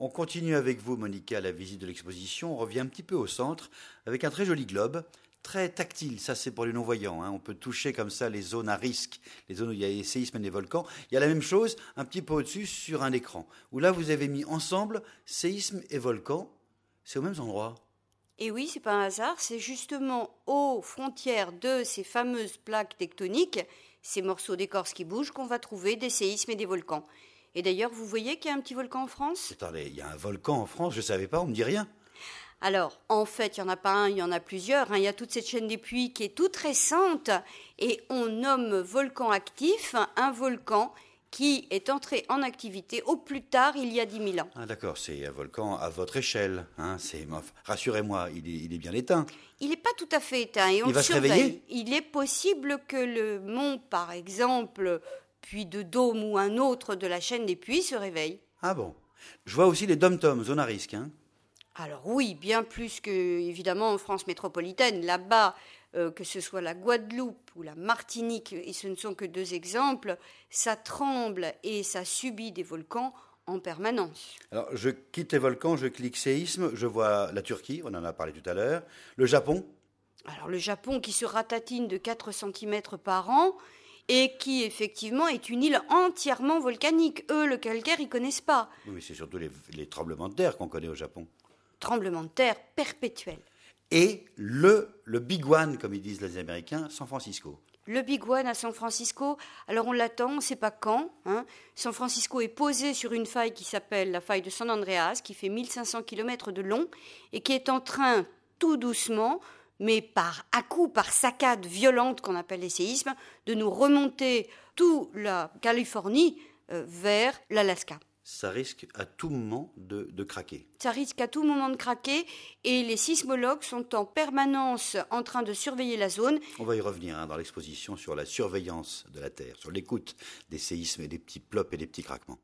On continue avec vous, Monica, la visite de l'exposition. On revient un petit peu au centre avec un très joli globe, très tactile. Ça, c'est pour les non-voyants. Hein. On peut toucher comme ça les zones à risque, les zones où il y a des séismes et des volcans. Il y a la même chose un petit peu au-dessus sur un écran, où là, vous avez mis ensemble séismes et volcans. C'est aux mêmes endroits. Et oui, c'est pas un hasard, c'est justement aux frontières de ces fameuses plaques tectoniques, ces morceaux d'écorce qui bougent, qu'on va trouver des séismes et des volcans. Et d'ailleurs, vous voyez qu'il y a un petit volcan en France? Attendez, il y a un volcan en France, je ne savais pas, on me dit rien. Alors, en fait, il n'y en a pas un, il y en a plusieurs. Hein. Il y a toute cette chaîne des puits qui est toute récente et on nomme volcan actif un volcan qui est entré en activité au plus tard il y a 10 000 ans. Ah d'accord, c'est un volcan à votre échelle. Hein. Rassurez-moi, il est, bien éteint. Il n'est pas tout à fait éteint et on il va se réveiller? Il est possible que le mont, par exemple, puis de Dôme ou un autre de la chaîne des puits se réveille. Ah bon Je vois aussi les dom-toms, zone à risque. Hein. Alors oui, bien plus que évidemment en France métropolitaine. Là-bas, euh, que ce soit la Guadeloupe ou la Martinique, et ce ne sont que deux exemples, ça tremble et ça subit des volcans en permanence. Alors je quitte les volcans, je clique séisme, je vois la Turquie, on en a parlé tout à l'heure, le Japon? Alors le Japon qui se ratatine de 4 cm par an et qui effectivement est une île entièrement volcanique. Eux, le calcaire, ils connaissent pas. Oui, c'est surtout les, les tremblements de terre qu'on connaît au Japon. Tremblements de terre perpétuels. Et le, le Big One, comme ils disent les Américains, San Francisco. Le Big One à San Francisco, alors on l'attend, on ne sait pas quand. Hein. San Francisco est posé sur une faille qui s'appelle la faille de San Andreas, qui fait 1500 km de long et qui est en train, tout doucement, mais par à-coups, par saccades violentes qu'on appelle les séismes, de nous remonter toute la Californie euh, vers l'Alaska. Ça risque à tout moment de, de, craquer. Ça risque à tout moment de craquer et les sismologues sont en permanence en train de surveiller la zone. On va y revenir hein, dans l'exposition sur la surveillance de la Terre, sur l'écoute des séismes et des petits plops et des petits craquements.